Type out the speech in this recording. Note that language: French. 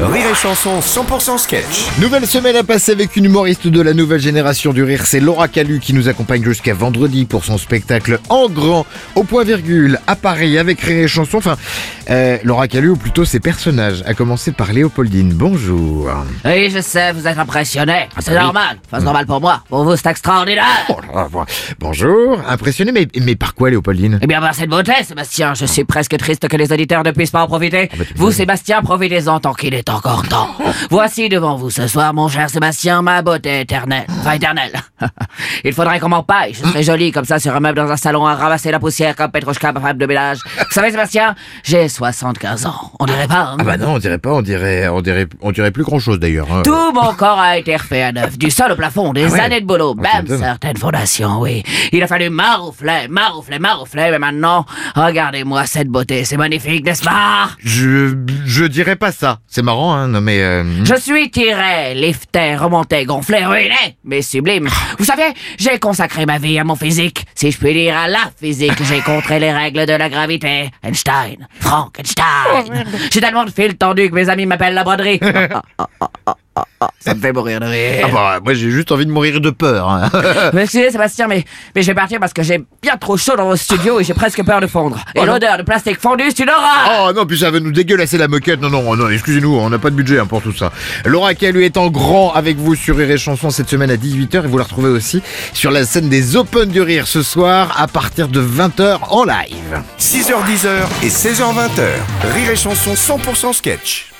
Rire et Chanson 100% sketch. Nouvelle semaine à passer avec une humoriste de la nouvelle génération du rire, c'est Laura Calu qui nous accompagne jusqu'à vendredi pour son spectacle En Grand, au point virgule, à Paris avec Rire et Chanson. Enfin, euh, Laura Calu, ou plutôt ses personnages, à commencer par Léopoldine. Bonjour. Oui, je sais, vous êtes impressionné. C'est oui. normal. Enfin, c'est normal pour moi. Pour vous, c'est extraordinaire. Oh là là, bon- Bonjour, impressionné, mais, mais par quoi Léopoldine? Eh bien, par cette beauté, Sébastien, je suis presque triste que les auditeurs ne puissent pas en profiter. bah, tu vous. Sébastien, profitez-en tant qu'il est encore temps. Voici devant vous ce soir, mon cher Sébastien, ma beauté éternelle. Enfin, éternelle. Il faudrait qu'on m'empaille. Je serais jolie comme ça sur un meuble dans un salon à ramasser la poussière comme Petrouchka, ma femme de ménage. Vous savez, Sébastien, j'ai 75 ans. On dirait pas, hein? Ah bah non, on dirait pas, on dirait, on dirait, on dirait plus grand chose d'ailleurs. hein. Tout mon corps a été refait à neuf, du sol au plafond, des Ah ouais années de boulot, Oh, même m'étonnes. certaines fondations, oui. Il a fallu maroufler, maroufler, maroufler, mais maintenant, regardez-moi cette beauté, c'est magnifique, n'est-ce pas? Je, je dirais pas ça. C'est marrant, hein, euh, Je suis tiré, lifté, remonté, gonflé, ruiné, mais sublime. Vous savez, j'ai consacré ma vie à mon physique, si je puis dire à la physique. J'ai contré les règles de la gravité. Einstein, Frankenstein. J'ai tellement de fils tendus que mes amis m'appellent la broderie. Ah, Ça me fait mourir de rire. Ah bah, moi j'ai juste envie de mourir de peur. hein. Mais excusez Sébastien, mais, mais je vais partir parce que j'ai bien trop chaud dans vos studios et j'ai presque peur de fondre. Et Oh l'odeur de plastique fondu, c'est une horreur Oh non, puis ça va nous dégueulasser la moquette. Non, non, non, excusez-nous, on n'a pas de budget hein, pour tout ça. Laura Calu est en grand avec vous sur Rire et Chanson cette semaine à 18h et vous la retrouvez aussi sur la scène des Open du Rire ce soir à partir de 20h en live. 6h10 et 16h20. Rire et Chanson 100% sketch.